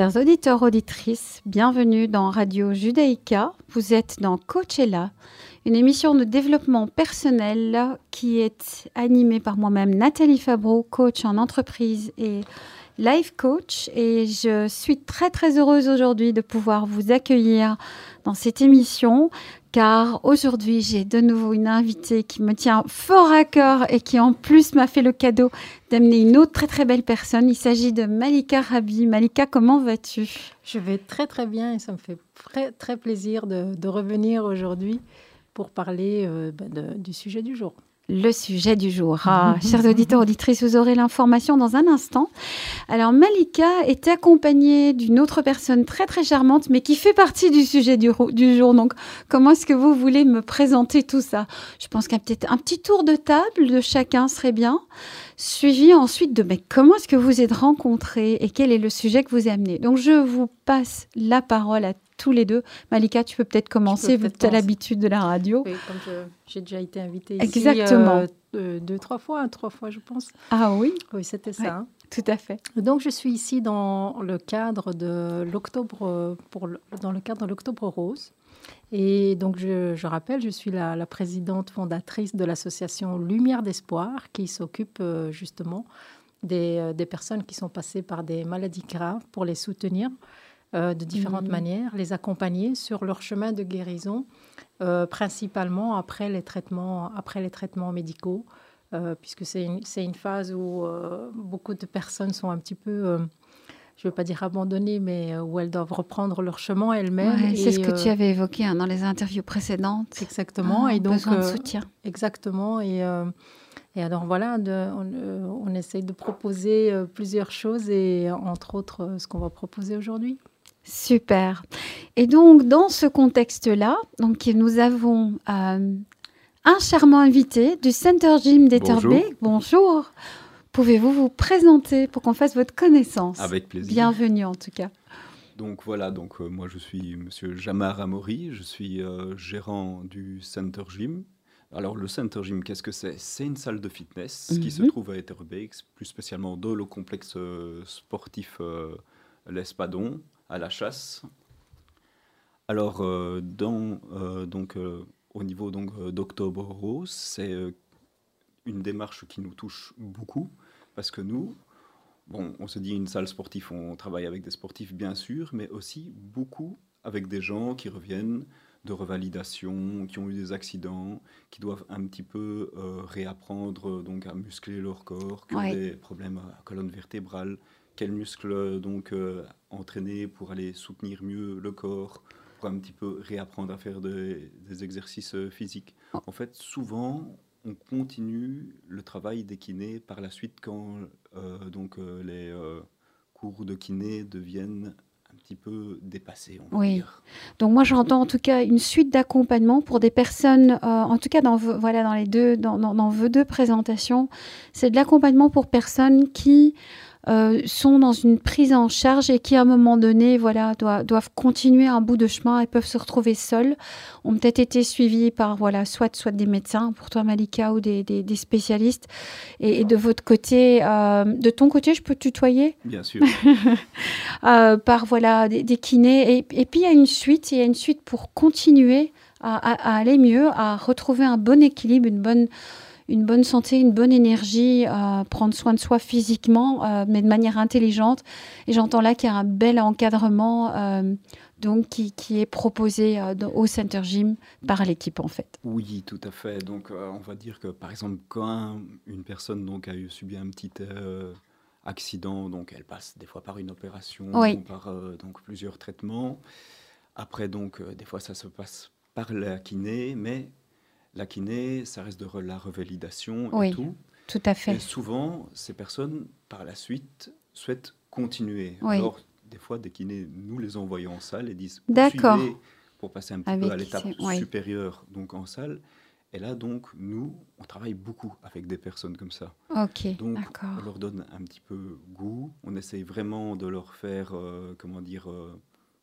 Auditeurs, auditrices, bienvenue dans Radio Judaïka. Vous êtes dans Coachella, une émission de développement personnel qui est animée par moi-même, Nathalie Fabreau, coach en entreprise et life coach. Et je suis très très heureuse aujourd'hui de pouvoir vous accueillir dans cette émission car aujourd'hui j'ai de nouveau une invitée qui me tient fort à cœur et qui en plus m'a fait le cadeau d'amener une autre très très belle personne. Il s'agit de Malika Rabi. Malika, comment vas-tu? Je vais très très bien et ça me fait très très plaisir de, revenir aujourd'hui pour parler euh, bah, du sujet du jour le sujet du jour. Ah, chers auditeurs, auditrices, vous aurez l'information dans un instant. Alors, Malika est accompagnée d'une autre personne très, très charmante, mais qui fait partie du sujet du, du jour. Donc, comment est-ce que vous voulez me présenter tout ça? Je pense qu'un un petit tour de table de chacun serait bien, suivi ensuite de mais comment est-ce que vous êtes rencontrés et quel est le sujet que vous amenez? Donc, je vous passe la parole à tous les deux. Malika, tu peux peut-être commencer, vu que tu as l'habitude de la radio. Oui, comme j'ai déjà été invitée ici Exactement. Euh, deux, trois fois, trois fois, je pense. Ah oui? Oui, c'était ça. Hein. tout à fait. Donc, je suis ici dans le cadre de l'octobre, pour dans le cadre de l'octobre rose. Et donc, je, rappelle, je suis la, présidente fondatrice de l'association Lumière d'Espoir, qui s'occupe euh, justement des, euh, des, personnes qui sont passées par des maladies graves pour les soutenir euh, de différentes mhm. manières, les accompagner sur leur chemin de guérison, principalement après les traitements, après les traitements médicaux, puisque c'est une, une, phase où beaucoup de personnes sont un petit peu je ne veux pas dire abandonnées, mais où elles doivent reprendre leur chemin elles-mêmes. c'est ce que tu avais évoqué hein, dans les interviews précédentes. Exactement. Ah, et donc, besoin de soutien. Exactement. Et, et alors voilà, on, on, essaye de proposer plusieurs choses et entre autres ce qu'on va proposer aujourd'hui. Super. Et donc, dans ce contexte-là, donc, nous avons euh, un charmant invité du Center Gym. Bonjour. Bonjour. Pouvez-vous vous présenter pour qu'on fasse votre connaissance Avec plaisir. Bienvenue en tout cas. Donc voilà, donc euh, moi je suis Monsieur Jamar Amori, je suis euh, gérant du Center Gym. Alors le Center Gym, qu'est-ce que c'est? C'est une salle de fitness qui se mhm. trouve à Etterbeek, plus spécialement dans le complexe sportif L'Espadon à la chasse. Alors, euh, dans, euh, donc, euh, au niveau donc, d'Octobre Rose, c'est une démarche qui nous touche beaucoup parce que nous, bon, on se dit une salle sportive, on travaille avec des sportifs bien sûr, mais aussi beaucoup avec des gens qui reviennent de revalidation, qui ont eu des accidents, qui doivent un petit peu réapprendre donc à muscler leur corps, qui ont des problèmes à colonne vertébrale, quels muscles donc euh, entraîner pour aller soutenir mieux le corps, pour un petit peu réapprendre à faire des exercices euh, physiques. Ah. En fait, souvent, on continue le travail des kinés par la suite quand euh, donc les cours de kiné deviennent un petit peu dépassés. oui. Donc moi j'entends en tout cas une suite d'accompagnement pour des personnes, en tout cas dans voilà dans les deux dans, dans, dans vos deux présentations, c'est de l'accompagnement pour personnes qui euh, sont dans une prise en charge et qui, à un moment donné, voilà, doivent, doivent continuer un bout de chemin et peuvent se retrouver seuls, ont peut-être été suivis par, voilà, soit, soit des médecins, pour toi, Malika, ou des, des, spécialistes. Et, de votre côté, euh, de ton côté, je peux tutoyer? Bien sûr. euh, par, voilà, des, des kinés. Et, et, puis, il y a une suite, il y a une suite pour continuer à, à, à aller mieux, à retrouver un bon équilibre, une bonne une bonne santé, une bonne énergie, euh, prendre soin de soi physiquement, euh, mais de manière intelligente. Et j'entends là qu'il y a un bel encadrement euh, donc qui, est proposé au Center Gym par l'équipe en fait. Oui, tout à fait. Donc on va dire que par exemple quand une personne donc a eu subi un petit accident, donc elle passe des fois par une opération, par donc plusieurs traitements. Après donc des fois ça se passe par la kiné, mais la kiné, ça reste de la revalidation et tout. Tout à fait. Et souvent, ces personnes, par la suite, souhaitent continuer. Alors, des fois, des kinés, nous les envoyons en salle et disent D'accord. pour passer un petit peu à l'étape supérieure, donc en salle. Et là, donc, nous, on travaille beaucoup avec des personnes comme ça. Ok, Donc, on leur donne un petit peu goût. On essaye vraiment de leur faire, euh, comment dire, euh,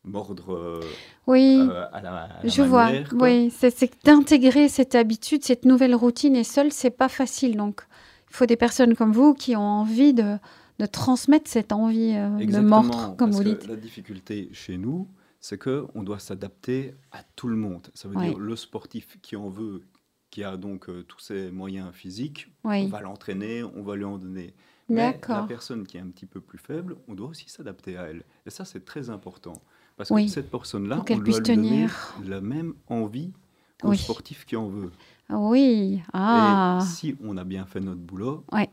mordre euh, oui, euh, à la, je vois. Oui, c'est d'intégrer cette habitude, cette nouvelle routine et seul, c'est pas facile. Donc, il faut des personnes comme vous qui ont envie de, de transmettre cette envie de Exactement, mordre, comme parce vous que dites. La difficulté chez nous, c'est qu'on doit s'adapter à tout le monde. Ça veut Oui. dire le sportif qui en veut, qui a donc euh, tous ses moyens physiques, on va l'entraîner, on va lui en donner. Mais la personne qui est un petit peu plus faible, on doit aussi s'adapter à elle. Et ça, c'est très important. Parce Oui. que cette personne-là, on qu'elle doit donner tenir. la même envie qu'au Oui. sportif qui en veut. Oui, ah, Et si on a bien fait notre boulot, Ouais.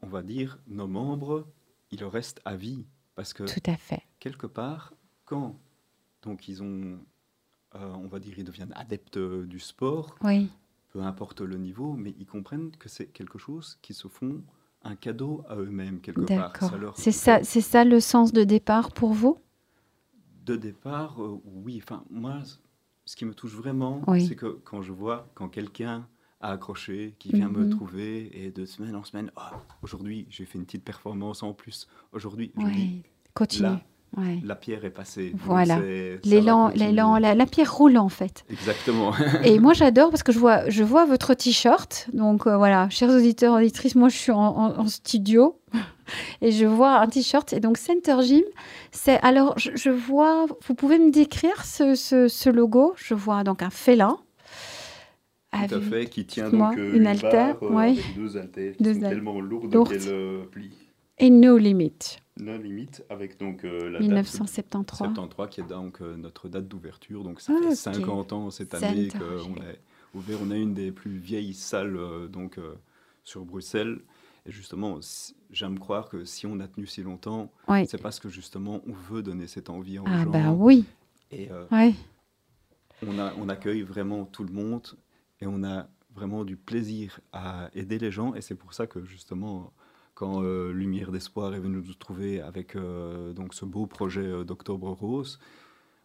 on va dire nos membres, ils restent à vie. Parce que tout à fait. quelque part, quand donc ils ont, euh, on va dire, ils deviennent adeptes euh, du sport, Oui, peu importe le niveau, mais ils comprennent que c'est quelque chose qui se font un cadeau à eux-mêmes quelque part. d'accord. C'est ça, c'est ça le sens de départ pour vous? De départ, euh, oui. Enfin, moi, ce qui me touche vraiment, Oui. c'est que quand je vois quand quelqu'un a accroché, qui vient me Mhm. trouver et de semaine en semaine, Ah, aujourd'hui j'ai fait une petite performance en plus. Aujourd'hui, je dis, continue. là, Ouais. la pierre est passée. Voilà. L'élan, l'élan, la, la pierre roule en fait. Exactement. Et moi j'adore parce que je vois, je vois votre t-shirt. Donc euh, voilà, chers auditeurs, auditrices, moi je suis en, en- en studio et je vois un t-shirt. Et donc Center Gym, c'est alors je, je vois, vous pouvez me décrire ce, ce- ce logo? Je vois donc un félin. Tout à fait, qui tient donc euh, une une, haltère, barre euh, ouais. avec deux haltères qui Deux sont tellement lourdes, lourdes. qu'elles euh, plient. Et No Limit, Non limite, avec donc euh, la date 1973. 73 qui est donc notre date d'ouverture. Donc ça Ah, fait ok. 50 ans cette année qu'on est ouvert. On a une des plus vieilles salles donc sur Bruxelles. Et justement, j'aime croire que si on a tenu si longtemps, c'est parce que justement on veut donner cette envie aux Ah gens. bah oui, Et euh, ouais. on, a, on accueille vraiment tout le monde et on a vraiment du plaisir à aider les gens. Et c'est pour ça que justement, quand euh, Lumière d'Espoir est venu nous trouver avec euh, donc ce beau projet d'Octobre Rose,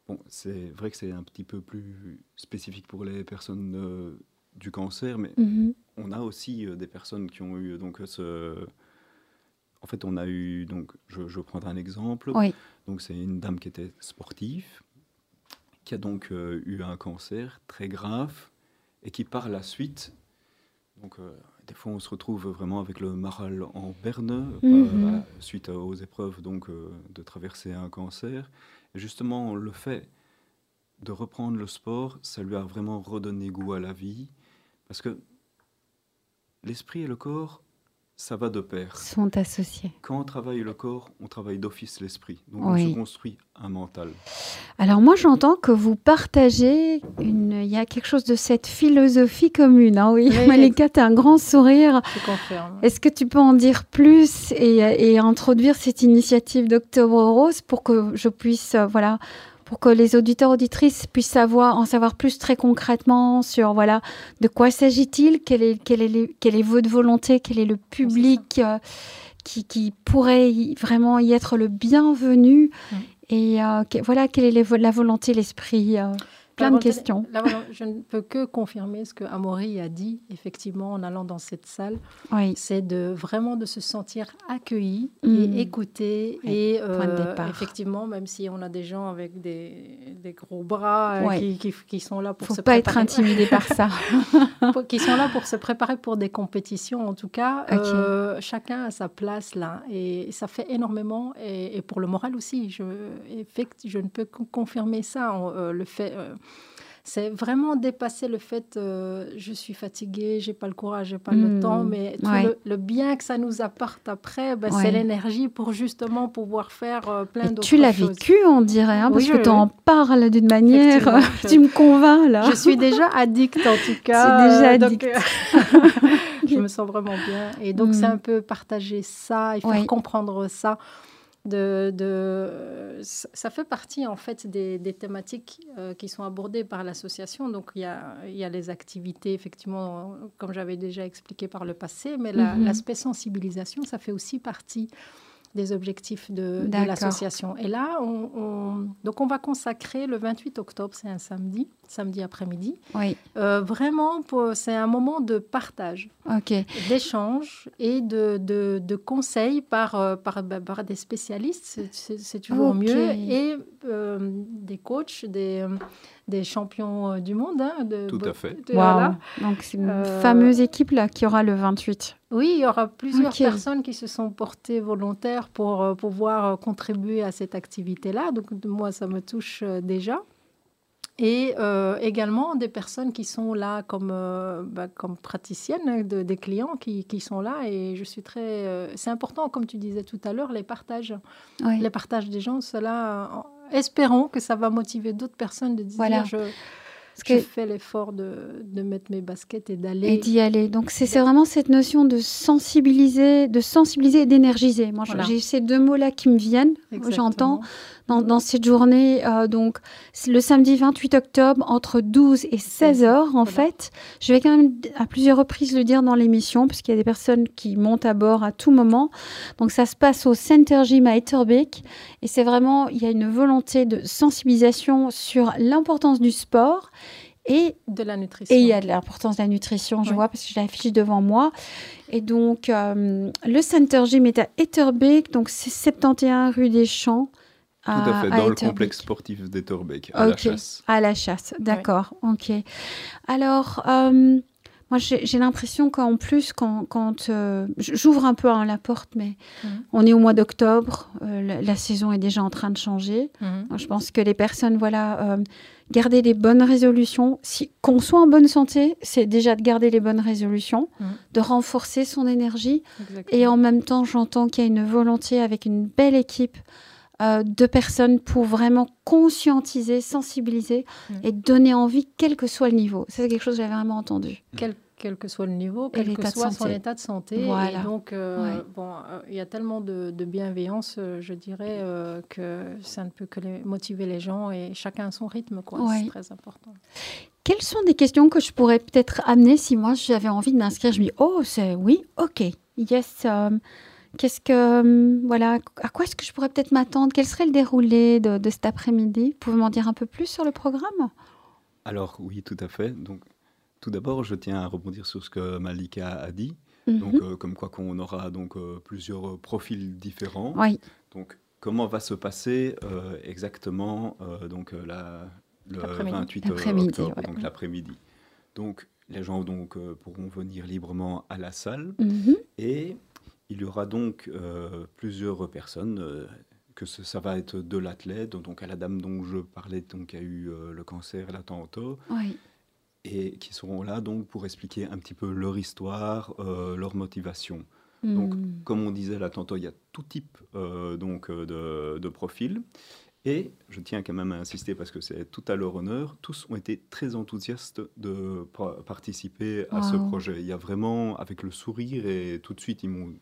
bon, c'est vrai que c'est un petit peu plus spécifique pour les personnes du cancer, mais Mhm. On a aussi euh, des personnes qui ont eu donc ce... En fait, on a eu, donc, je, je vais prendre un exemple. Oui. Donc, c'est une dame qui était sportive, qui a donc euh, eu un cancer très grave et qui, par la suite, donc, euh, des fois, on se retrouve vraiment avec le maral en berne, euh, Mhm. suite aux épreuves donc, euh, de traverser un cancer. Et justement, le fait de reprendre le sport, ça lui a vraiment redonné goût à la vie, parce que l'esprit et le corps, ça va de pair. Sont associés. Quand on travaille le corps, on travaille d'office l'esprit. Donc Oui. on se construit un mental. Alors moi j'entends que vous partagez une, il y a quelque chose de cette philosophie commune. Hein, oui, Oui. Malika, tu as un grand sourire. Je confirme. Est-ce que tu peux en dire plus et, et introduire cette initiative d'Octobre Rose pour que je puisse, euh, voilà, pour que les auditeurs auditrices puissent savoir, en savoir plus très concrètement sur, voilà, de quoi s'agit-il, quelle est, quelle est, quelle est votre volonté, quel est le public euh, qui, qui pourrait y- vraiment y être le bienvenu. Et euh, que- voilà, quelle est les la volonté, l'esprit, euh, plein de questions. volonté- je ne peux que confirmer ce que Amaury a dit, effectivement, en allant dans cette salle. Oui, C'est de vraiment de se sentir accueilli Mm. et écouté. Oui, Et euh, effectivement, même si on a des gens avec des, des gros bras euh, Ouais. qui, qui- qui sont là pour faut se pas être intimidé par ça. qui sont là pour se préparer pour des compétitions. En tout cas, euh, chacun a sa place là. Et ça fait énormément. Et, et pour le moral aussi, je, effect- je ne peux que confirmer ça. On- euh, le fait, c'est vraiment dépasser le fait euh, je suis fatiguée, j'ai pas le courage, j'ai pas Hmm. le temps, mais tout Ouais. le, le bien que ça nous apporte après, ben, Ouais. c'est l'énergie pour justement pouvoir faire euh, plein d'autres tu l'as choses. vécu, on dirait, hein, parce Oui, que oui, tu en parles d'une manière. Tu me convaincs là. Je suis déjà addict en tout cas. Déjà euh, donc, addict. je me sens vraiment bien. Et donc, Mm. c'est un peu partager ça et faire comprendre ça. De, de, ça fait partie en fait des, des thématiques euh, qui sont abordées par l'association. Donc il y a, il y a les activités, effectivement, comme j'avais déjà expliqué par le passé, mais la- Mhm. l'aspect sensibilisation, ça fait aussi partie des objectifs de, l'association. Et là, on, on- donc on va consacrer le 28 octobre, c'est un samedi, samedi après-midi, Oui, euh, vraiment, c'est un moment de partage, d'échange et de, de, de conseils par, euh, par, bah, par des spécialistes, c'est- toujours Ok. mieux, et euh, des coachs, des, des champions du monde. hein, de, Tout à fait. de- Waouh. voilà. Donc c'est une Euh, fameuse équipe là qui aura le 28. Oui, il y aura plusieurs personnes qui se sont portées volontaires pour euh, pouvoir euh, contribuer à cette activité-là. Donc, moi, ça me touche euh, déjà. Et également des personnes qui sont là comme, bah, comme praticiennes, de, des clients qui, qui, sont là. Et je suis très. c'est important, comme tu disais tout à l'heure, les partages. Les partages des gens, cela. espérons que ça va motiver d'autres personnes de dire voilà. je, je fais l'effort de, de, mettre mes baskets et d'aller. Et d'y aller. Donc, c'est vraiment cette notion de sensibiliser, de sensibiliser et d'énergiser. Moi, j'ai ces deux mots-là qui me viennent. J'entends dans, cette journée, euh, donc le samedi 28 octobre, entre 12 et 16 heures, en fait. Je vais quand même à plusieurs reprises le dire dans l'émission, puisqu'il y a des personnes qui montent à bord à tout moment. Donc ça se passe au Center Gym à Etterbeek. Et c'est vraiment, il y a une volonté de sensibilisation sur l'importance du sport et de la nutrition. Et il y a de l'importance de la nutrition, je vois, parce que je l'affiche devant moi. Et donc, euh, le Center Gym est à Etterbeek, donc c'est 71 rue des Champs. Tout à fait, dans le complexe sportif d'Etterbeek, à la chasse. À la chasse, d'accord, ok. Alors, euh, moi j'ai l'impression qu'en plus, quand, quand euh, j'ouvre un peu hein, la porte, mais mhm. on est au mois d'octobre, euh, la, saison est déjà en train de changer. Mhm. je pense que les personnes, voilà, garder les bonnes résolutions. Si, qu'on soit en bonne santé, c'est déjà de garder les bonnes résolutions, mhm. de renforcer son énergie. Et en même temps, j'entends qu'il y a une volonté avec une belle équipe euh, de personnes pour vraiment conscientiser, sensibiliser mm. et donner envie, quel que soit le niveau. C'est quelque chose que j'avais vraiment entendu. Quel, quel, que soit le niveau, quel que soit son état de santé. Et donc, euh, bon, euh, il y a tellement de, bienveillance, je dirais, que ça ne peut que motiver les gens et chacun à son rythme, quoi. C'est très important. Quelles sont des questions que je pourrais peut-être amener si moi j'avais envie de m'inscrire? Je me dis, oh, c'est oui, ok, yes. Um, Qu'est-ce que, hum, voilà, à quoi est-ce que je pourrais peut-être m'attendre? Quel serait le déroulé de, cet après-midi? Vous pouvez m'en dire un peu plus sur le programme? Alors oui, tout à fait. Donc, tout d'abord, je tiens à rebondir sur ce que Malika a dit. Mhm. Donc, euh, comme quoi qu'on aura donc euh, plusieurs profils différents. Oui. Donc, comment va se passer euh, exactement donc la, le 28 octobre, donc l'après-midi. Donc, les gens donc pourront venir librement à la salle mhm. et il y aura donc euh, plusieurs personnes, euh, que ça va être de l'athlète, donc à la dame dont je parlais, donc, qui a eu euh, le cancer là tantôt, et qui seront là donc pour expliquer un petit peu leur histoire, leur motivation. Donc, hmm. comme on disait là tantôt, il y a tout type donc, de, de profils. Et je tiens quand même à insister parce que c'est tout à leur honneur, tous ont été très enthousiastes de participer à ce projet. Il y a vraiment, avec le sourire, et tout de suite, ils m'ont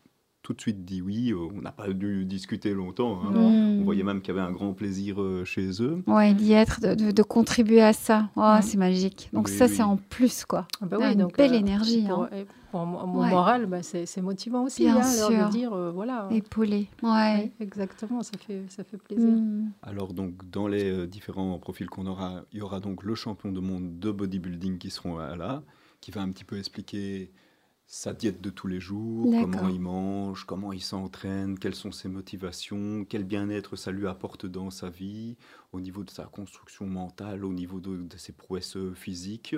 tout de suite dit oui. Euh, on n'a pas dû discuter longtemps. Hein. On voyait même qu'il y avait un grand plaisir euh, chez eux. Oui, d'y être, de, contribuer à ça. Oh, c'est magique. Donc ça, c'est en plus, quoi. Ah bah oui, une donc, belle euh, énergie. Pour, hein. pour mon moral, bah, c'est motivant aussi. Bien hein, sûr. de dire, voilà. Épaulé. Ouais. exactement, ça fait, ça fait plaisir. Mm. Alors donc, dans les différents profils qu'on aura, il y aura donc le champion du monde de bodybuilding qui seront là, qui va un petit peu expliquer sa diète de tous les jours, comment il mange, comment il s'entraîne, quelles sont ses motivations, quel bien-être ça lui apporte dans sa vie, au niveau de sa construction mentale, au niveau de, ses prouesses physiques.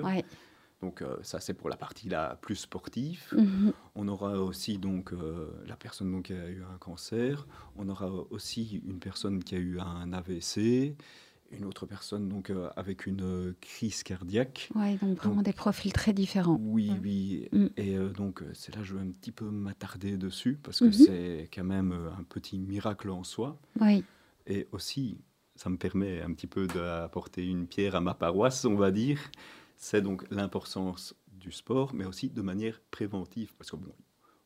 Donc euh, ça c'est pour la partie la plus sportive. Mhm. On aura aussi donc euh, la personne donc, qui a eu un cancer. On aura aussi une personne qui a eu un AVC une autre personne donc euh, avec une euh, crise cardiaque. Oui, donc vraiment des profils très différents. Oui, mm. oui. Mm. Et euh, donc c'est là que je vais un petit peu m'attarder dessus parce que mhm. c'est quand même un petit miracle en soi. Oui. Et aussi, ça me permet un petit peu d'apporter une pierre à ma paroisse, on va dire. C'est donc l'importance du sport, mais aussi de manière préventive, parce que bon,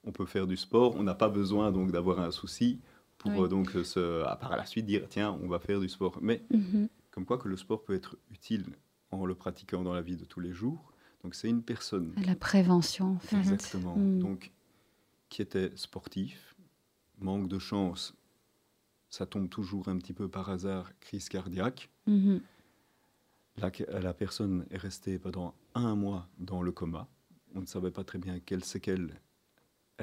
on peut faire du sport, on n'a pas besoin donc d'avoir un souci pour donc se, à part la suite dire tiens on va faire du sport. Mais mhm. comme quoi que le sport peut être utile en le pratiquant dans la vie de tous les jours. Donc c'est une personne. La prévention. En fait. Exactement. Mhm. Donc qui était sportif, manque de chance, ça tombe toujours un petit peu par hasard, crise cardiaque. La, la, personne est restée pendant un mois dans le coma. On ne savait pas très bien quelles séquelles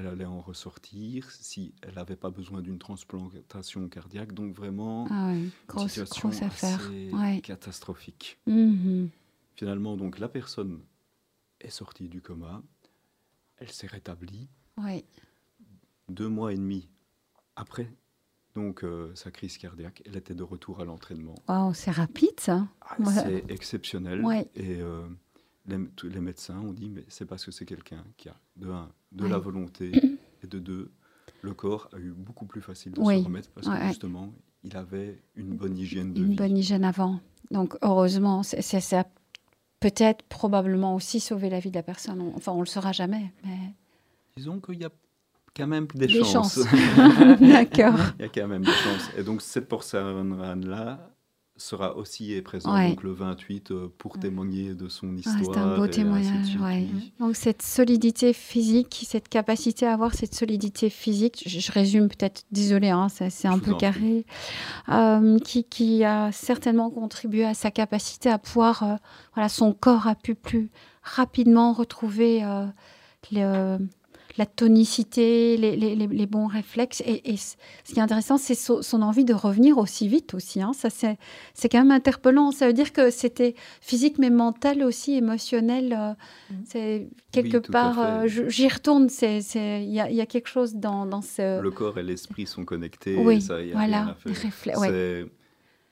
elle allait en ressortir si elle n'avait pas besoin d'une transplantation cardiaque. Donc vraiment, ah une situation assez catastrophique. Mhm. Finalement, donc la personne est sortie du coma, elle s'est rétablie. Deux mois et demi après donc euh, sa crise cardiaque, elle était de retour à l'entraînement. Wow, c'est rapide ça. Ah, c'est exceptionnel. Et euh, les, les, médecins ont dit mais c'est parce que c'est quelqu'un qui a de un de la volonté et de deux le corps a eu beaucoup plus facile de se remettre parce que justement il avait une bonne hygiène de une bonne hygiène avant. Donc heureusement, c'est ça peut-être probablement aussi sauver la vie de la personne. Enfin, on le saura jamais, mais disons qu'il y a quand même des, chances. D'accord. Il y a quand même des chances. Et donc cette porcelaine-là sera aussi présent donc le 28 euh, pour témoigner de son histoire. c'est un beau témoignage. Ouais. Donc cette solidité physique, cette capacité à avoir cette solidité physique, je, résume peut-être, désolé, hein, c'est un peu carré, euh, qui, qui, a certainement contribué à sa capacité à pouvoir, euh, voilà, son corps a pu plus rapidement retrouver le la tonicité, les, bons réflexes. Et, ce qui est intéressant, c'est son, envie de revenir aussi vite aussi. Hein. Ça, c'est, quand même interpellant. Ça veut dire que c'était physique, mais mental aussi, émotionnel. Euh, mm. c'est quelque part, euh, j'y retourne. Il y a, quelque chose dans, ce... Le corps et l'esprit sont connectés. Oui, ça, y a voilà, faire.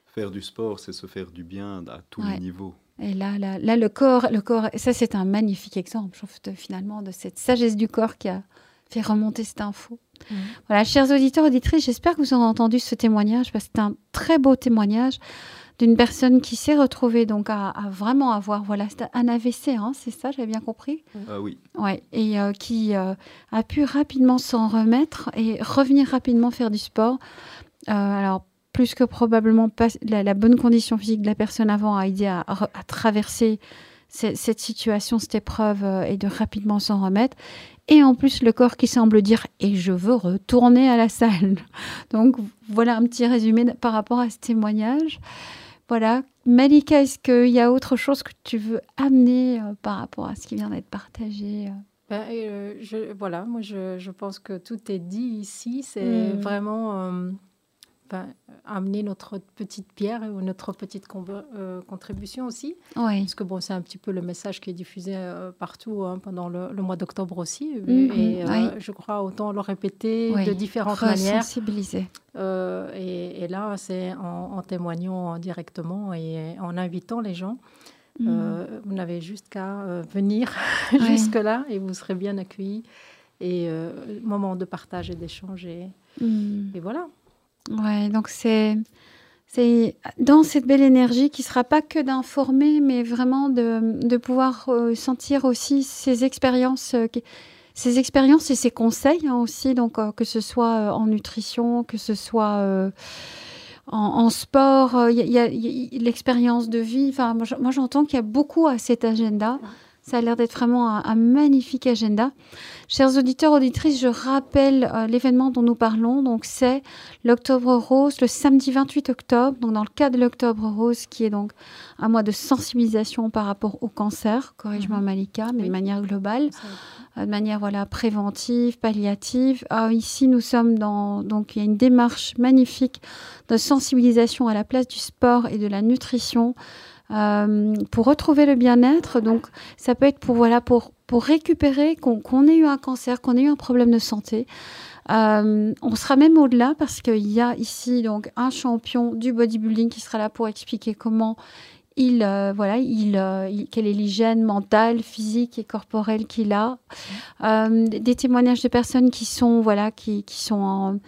Faire du sport, c'est se faire du bien à tous les niveaux. Et là, là, là, le corps, le corps, ça c'est un magnifique exemple, je trouve, finalement, de cette sagesse du corps qui a fait remonter cette info. Mmh. Voilà, chers auditeurs, auditrices, j'espère que vous avez entendu ce témoignage, parce que c'est un très beau témoignage d'une personne qui s'est retrouvée donc à, vraiment avoir voilà un AVC, hein, c'est ça, j'avais bien compris? Ah oui. Ouais, et euh, qui euh, a pu rapidement s'en remettre et revenir rapidement faire du sport. Euh, alors plus que probablement pas, la, bonne condition physique de la personne avant a aidé à, traverser cette, situation, cette épreuve euh, et de rapidement s'en remettre. Et en plus, le corps qui semble dire et je veux retourner à la salle. Donc voilà un petit résumé par rapport à ce témoignage. Voilà. Malika, est-ce qu'il y a autre chose que tu veux amener euh, par rapport à ce qui vient d'être partagé euh? ben, je, Voilà, moi je, pense que tout est dit ici. C'est hmm. vraiment amener notre petite pierre ou notre petite euh, contribution aussi. Parce que bon, c'est un petit peu le message qui est diffusé euh, partout hein, pendant le, mois d'octobre aussi. Mhm. et euh, je crois autant le répéter de différentes manières. Sensibiliser. Et, et, là, c'est en, témoignant directement et en invitant les gens. Mhm. vous n'avez juste qu'à venir jusque-là et vous serez bien accueillis. Et moment de partage et d'échange. Et, mhm. et voilà. Ouais, donc c'est dans cette belle énergie qui sera pas que d'informer, mais vraiment de, de pouvoir euh, sentir aussi ces expériences, euh, ces expériences et ces conseils hein, aussi, donc euh, que ce soit en nutrition, que ce soit en, sport, il y l'expérience de vie. Moi j'entends qu'il y a beaucoup à cet agenda. Ça a l'air d'être vraiment un, magnifique agenda. Chers auditeurs, auditrices, je rappelle euh, l'événement dont nous parlons. Donc, c'est l'Octobre Rose, le samedi 28 octobre. Donc, dans le cadre de l'Octobre Rose, qui est donc un mois de sensibilisation par rapport au cancer, corrige-moi mhm. Malika, mais de manière globale, euh, de manière voilà préventive, palliative. Ah, ici, nous sommes dans donc il y a une démarche magnifique de sensibilisation à la place du sport et de la nutrition. Euh, pour retrouver le bien-être. Donc, ça peut être pour, voilà, pour, pour récupérer, qu'on ait eu un cancer, qu'on ait eu un problème de santé. Euh, on sera même au-delà parce qu'il y a ici donc un champion du bodybuilding qui sera là pour expliquer comment il, euh, voilà, il, quelle est l'hygiène mentale, physique et corporelle qu'il a. des témoignages de personnes qui sont, voilà, qui, qui sont en,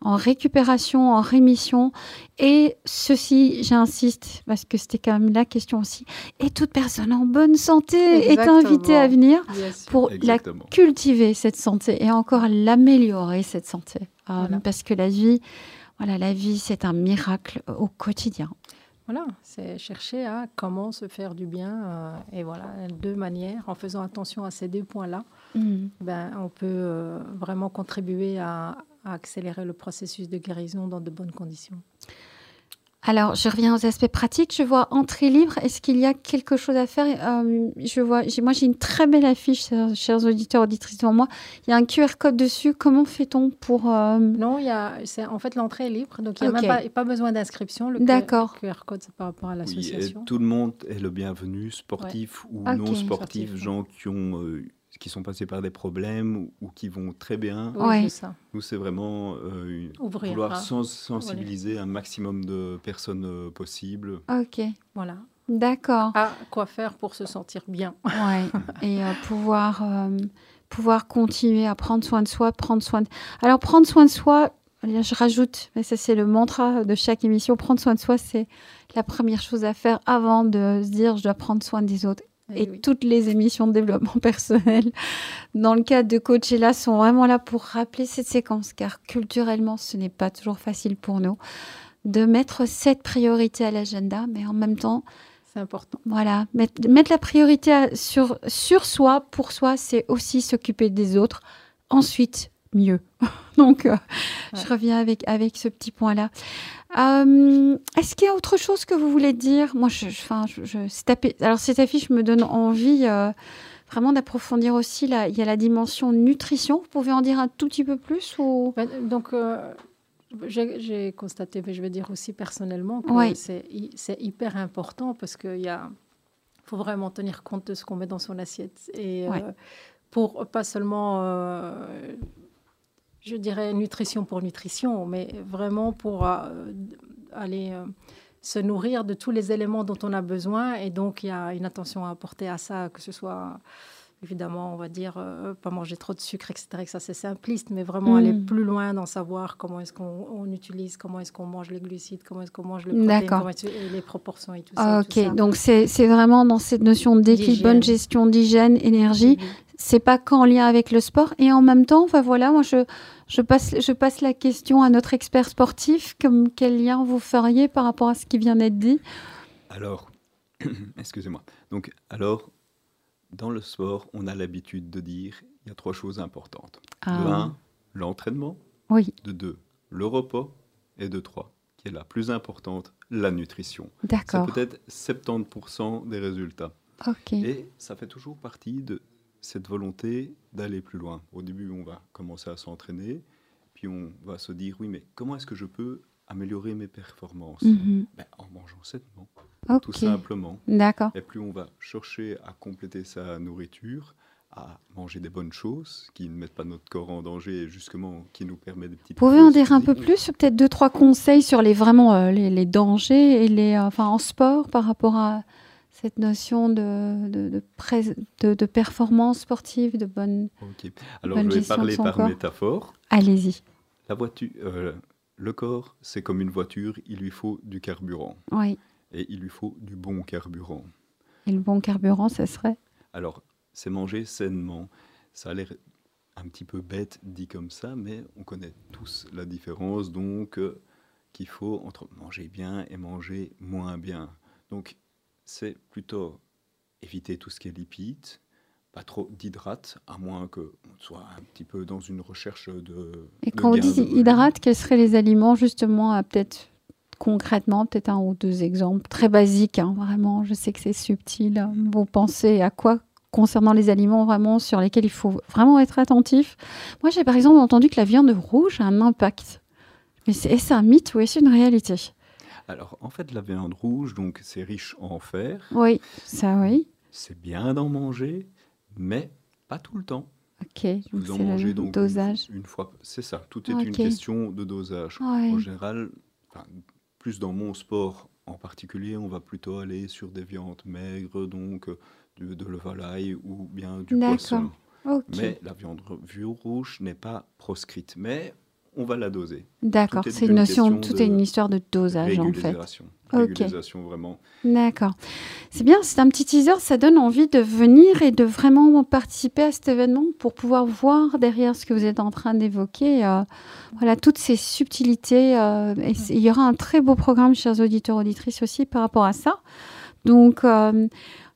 en récupération, en rémission. Et ceci, j'insiste, parce que c'était quand même la question aussi, et toute personne en bonne santé est invitée à venir pour la cultiver, cette santé, et encore l'améliorer, cette santé. Euh, parce que la vie, voilà, la vie, c'est un miracle au quotidien. Voilà, c'est chercher à comment se faire du bien. Euh, et voilà, deux manières, en faisant attention à ces deux points-là, mm. ben, on peut euh, vraiment contribuer à, accélérer le processus de guérison dans de bonnes conditions. Alors, je reviens aux aspects pratiques. Je vois entrée libre. Est-ce qu'il y a quelque chose à faire? Euh, Je vois. Moi, j'ai une très belle affiche, chers auditeurs, auditrices devant moi. Il y a un QR code dessus. Comment fait-on pour euh, Non, il y a. C'est en fait l'entrée est libre, donc il n'y a même pas, besoin d'inscription. Le D'accord. QR code, c'est par rapport à l'association. tout le monde est le bienvenu, sportif ou non sportif, gens qui ont euh, qui sont passés par des problèmes ou, qui vont très bien. Oui, c'est ça. Nous, c'est vraiment euh, vouloir sensibiliser un maximum de personnes euh, possibles. Ok. Voilà. D'accord. À quoi faire pour se sentir bien. Ouais. Et euh, pouvoir, pouvoir continuer à prendre soin de soi, prendre soin de... Alors, prendre soin de soi, je rajoute, mais ça c'est le mantra de chaque émission, prendre soin de soi, c'est la première chose à faire avant de se dire je dois prendre soin des autres. Eh et, toutes les émissions de développement personnel dans le cadre de Coachella sont vraiment là pour rappeler cette séquence, car culturellement, ce n'est pas toujours facile pour nous de mettre cette priorité à l'agenda, mais en même temps, c'est important. Voilà, mettre, mettre la priorité sur, sur soi, pour soi, c'est aussi s'occuper des autres. Ensuite, mieux. Donc, euh, je reviens avec, avec ce petit point-là. Euh, est-ce qu'il y a autre chose que vous voulez dire? Moi, je, je, je, Alors, cette affiche me donne envie euh, vraiment d'approfondir aussi. il y a la dimension nutrition. Vous pouvez en dire un tout petit peu plus ou... Bah, donc, j'ai constaté, mais je vais dire aussi personnellement, que c'est hyper important parce qu'il faut vraiment tenir compte de ce qu'on met dans son assiette. Et pour pas seulement je dirais nutrition pour nutrition, mais vraiment pour euh, aller euh, se nourrir de tous les éléments dont on a besoin. Et donc, il y a une attention à apporter à ça, que ce soit évidemment, on va dire, euh, pas manger trop de sucre, etc. Que ça, c'est simpliste, mais vraiment aller mm. plus loin dans savoir comment est-ce qu'on utilise, comment est-ce qu'on mange les glucides, comment est-ce qu'on mange le protéines, les proportions et tout ça. Ok, donc c'est vraiment dans cette notion d'équilibre, bonne gestion d'hygiène, énergie. C'est pas qu'en lien avec le sport. Et en même temps, enfin, voilà, moi, je, je, passe, je passe la question à notre expert sportif. Comme, quel lien vous feriez par rapport à ce qui vient d'être dit Alors, excusez-moi. Donc, alors, dans le sport, on a l'habitude de dire il y a trois choses importantes. Ah. De un, l'entraînement. Oui. De deux, le repos. Et de trois, qui est la plus importante, la nutrition. D'accord. C'est peut-être 70% des résultats. Ok. Et ça fait toujours partie de cette volonté d'aller plus loin. Au début, on va commencer à s'entraîner, puis on va se dire oui, mais comment est-ce que je peux améliorer mes performances mhm. ben, En mangeant sainement tout simplement. D'accord. Et plus on va chercher à compléter sa nourriture, à manger des bonnes choses qui ne mettent pas notre corps en danger et justement qui nous permettent des petites. Pouvez en dire un peu plus, peut-être deux trois conseils sur les vraiment euh, les, dangers et les euh, enfin en sport par rapport à cette notion de, de, de, de performance sportive, de bonne. Ok. Alors je vais parler par métaphore. Allez-y. La voiture, euh, le corps, c'est comme une voiture, il lui faut du carburant. Oui et il lui faut du bon carburant. Et le bon carburant, ce serait Alors, c'est manger sainement. Ça a l'air un petit peu bête dit comme ça, mais on connaît tous la différence, donc euh, qu'il faut entre manger bien et manger moins bien. Donc, c'est plutôt éviter tout ce qui est lipides, pas trop d'hydrates, à moins qu'on soit un petit peu dans une recherche de... Et quand on dit hydrate, quels seraient les aliments justement à peut-être concrètement, peut-être un ou deux exemples très basiques, hein, vraiment, je sais que c'est subtil. Vous pensez à quoi concernant les aliments vraiment sur lesquels il faut vraiment être attentif? Moi, j'ai par exemple entendu que la viande rouge a un impact. Mais est-ce un mythe ou est-ce une réalité? Alors, en fait, la viande rouge, donc c'est riche en fer. Oui, ça oui. C'est bien d'en manger, mais pas tout le temps. Ok, vous en mangez donc dosage. Une, fois, c'est ça. Tout est une question de dosage. En général, plus dans mon sport en particulier, on va plutôt aller sur des viandes maigres, donc euh, de, de la volaille ou bien du poisson. Mais la viande rouge n'est pas proscrite. Mais on va la doser. D'accord, c'est une notion, tout est une histoire de dosage en fait. Régularisation, vraiment. D'accord. C'est bien, c'est un petit teaser, ça donne envie de venir et de vraiment participer à cet événement pour pouvoir voir derrière ce que vous êtes en train d'évoquer, euh, voilà, toutes ces subtilités. Euh, et il y aura un très beau programme, chers auditeurs, auditrices aussi, par rapport à ça. Donc, euh,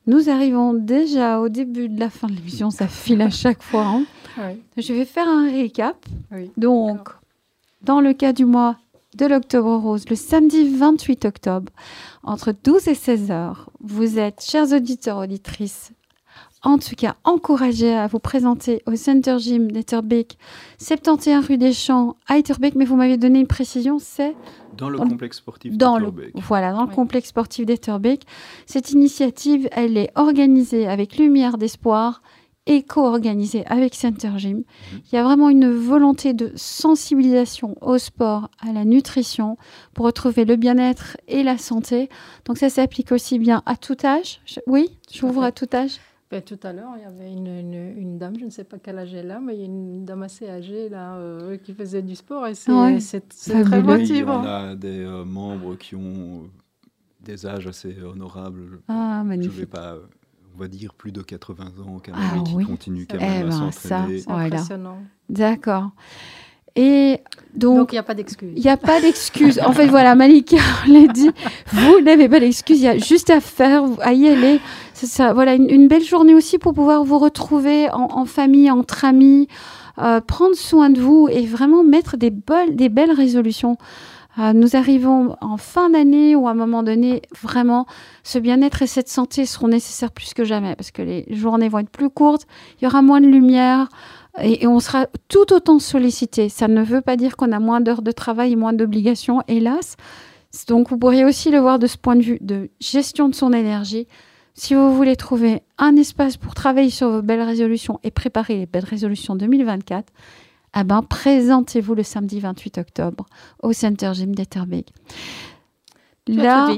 nous arrivons déjà au début de la fin de l'émission, ça file à chaque fois. Hein. Je vais faire un récap. Donc, dans le cas du mois de l'Octobre Rose, le samedi 28 octobre, entre 12 et 16 heures, vous êtes, chers auditeurs, auditrices, en tout cas encouragés à vous présenter au Center Gym d'Etterbeek, 71 rue des Champs à Etterbeek, mais vous m'avez donné une précision, c'est dans le complexe sportif d'Etterbeek. Voilà, dans le complexe sportif d'Etterbeek. Cette initiative, elle est organisée avec Lumière d'Espoir et co-organisé avec Center Gym. Mhm. Il y a vraiment une volonté de sensibilisation au sport, à la nutrition, pour retrouver le bien-être et la santé. Donc ça s'applique aussi bien à tout âge. Oui, j'ouvre à tout âge. Ben, tout à l'heure, il y avait une, une- une dame, je ne sais pas quel âge elle a, mais il y a une dame assez âgée là, euh, qui faisait du sport et c'est Ouais. c'est- c'est très. Oui, motivant. en a des euh, membres qui ont euh, des âges assez honorables. Ah, Je ne vais magnifique. pas, euh, on va dire, plus de 80 ans quand Ah même, et qui oui. continuent quand Eh même ben, à ça, s'entraîner. C'est Voilà. impressionnant. D'accord. Et Donc, donc, il n'y a pas d'excuse. il n'y a pas d'excuse. En fait, voilà, Malika l'a dit, vous n'avez pas d'excuse, il y a juste à faire, à y aller. C'est ça, voilà, une, une belle journée aussi pour pouvoir vous retrouver en, en famille, entre amis, euh, prendre soin de vous et vraiment mettre des, bol- des belles résolutions. Euh, nous arrivons en fin d'année où à un moment donné, vraiment, ce bien-être et cette santé seront nécessaires plus que jamais parce que les journées vont être plus courtes, il y aura moins de lumière et, et on sera tout autant sollicité. Ça ne veut pas dire qu'on a moins d'heures de travail moins d'obligations, hélas. Donc vous pourriez aussi le voir de ce point de vue de gestion de son énergie. Si vous voulez trouver un espace pour travailler sur vos belles résolutions et préparer les belles résolutions 2024, eh ben, présentez-vous le samedi 28 octobre au Center Gym d'Etterbeek. Là,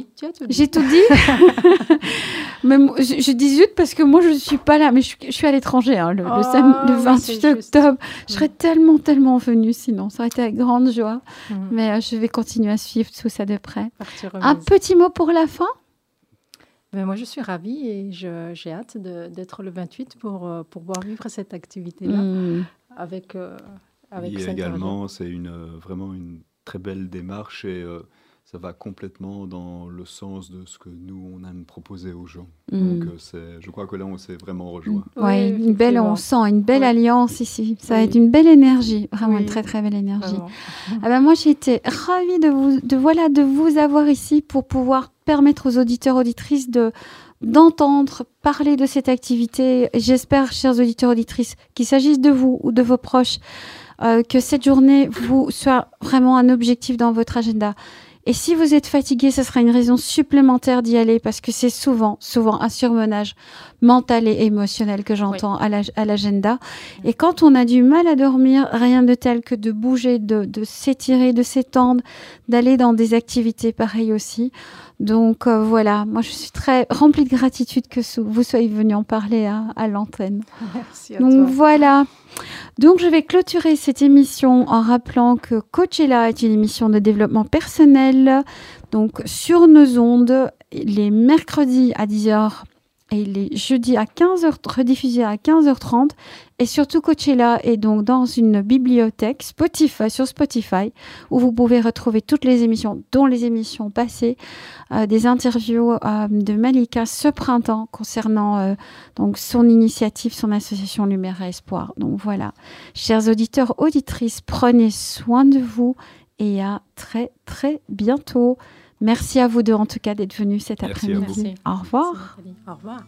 j'ai tout dit. mais moi, je, je dis zut parce que moi, je ne suis pas là, mais je, suis- je suis à l'étranger hein, le, le Ah, sam- le oui, 28 c'est juste. octobre. Je serais tellement, tellement venue sinon. Ça aurait été avec grande joie. Mhm. Mais euh, je vais continuer à suivre tout ça de près. Un petit mot pour la fin? Ben, moi, je suis ravie et je- j'ai hâte d'être le 28 pour, euh, pour pouvoir vivre cette activité-là Hmm. Avec, euh, avec Saint-Henri. également, c'est une, euh, vraiment une très belle démarche et euh, ça va complètement dans le sens de ce que nous, on aime proposer aux gens. Hmm. Donc, euh, c'est- je crois que là, on s'est vraiment rejoint. Ouais, Oui, une belle, on sent une belle Oui. alliance ici. Ça va Oui. être une belle énergie, vraiment une très très belle énergie. Vraiment. Ah ben moi j'ai été ravie de vous de voilà de vous avoir ici pour pouvoir permettre aux auditeurs auditrices de d'entendre parler de cette activité. J'espère, chers auditeurs auditrices, qu'il s'agisse de vous ou de vos proches, euh, que cette journée vous soit vraiment un objectif dans votre agenda. Et si vous êtes fatigué, ce sera une raison supplémentaire d'y aller parce que c'est souvent, souvent un surmenage mental et émotionnel que j'entends à l'agenda. Et quand on a du mal à dormir, rien de tel que de bouger, de, de s'étirer, de s'étendre, d'aller dans des activités pareilles aussi. Donc euh, voilà, moi je suis très remplie de gratitude que vous soyez venu en parler à, à l'antenne. Merci à Donc toi. voilà. Donc je vais clôturer cette émission en rappelant que Coachella est une émission de développement personnel. Donc sur nos ondes, les mercredis à 10h et les jeudis à 15h, rediffusés à 15h30. Et surtout Coachella est donc dans une bibliothèque Spotify, sur Spotify où vous pouvez retrouver toutes les émissions, dont les émissions passées, euh, des interviews euh, de Malika ce printemps concernant euh, donc son initiative, son association Lumière et Espoir. Donc voilà, chers auditeurs, auditrices, prenez soin de vous et à très très bientôt. Merci à vous deux en tout cas d'être venus cet à après-midi. Merci. Au revoir. Merci. Au revoir.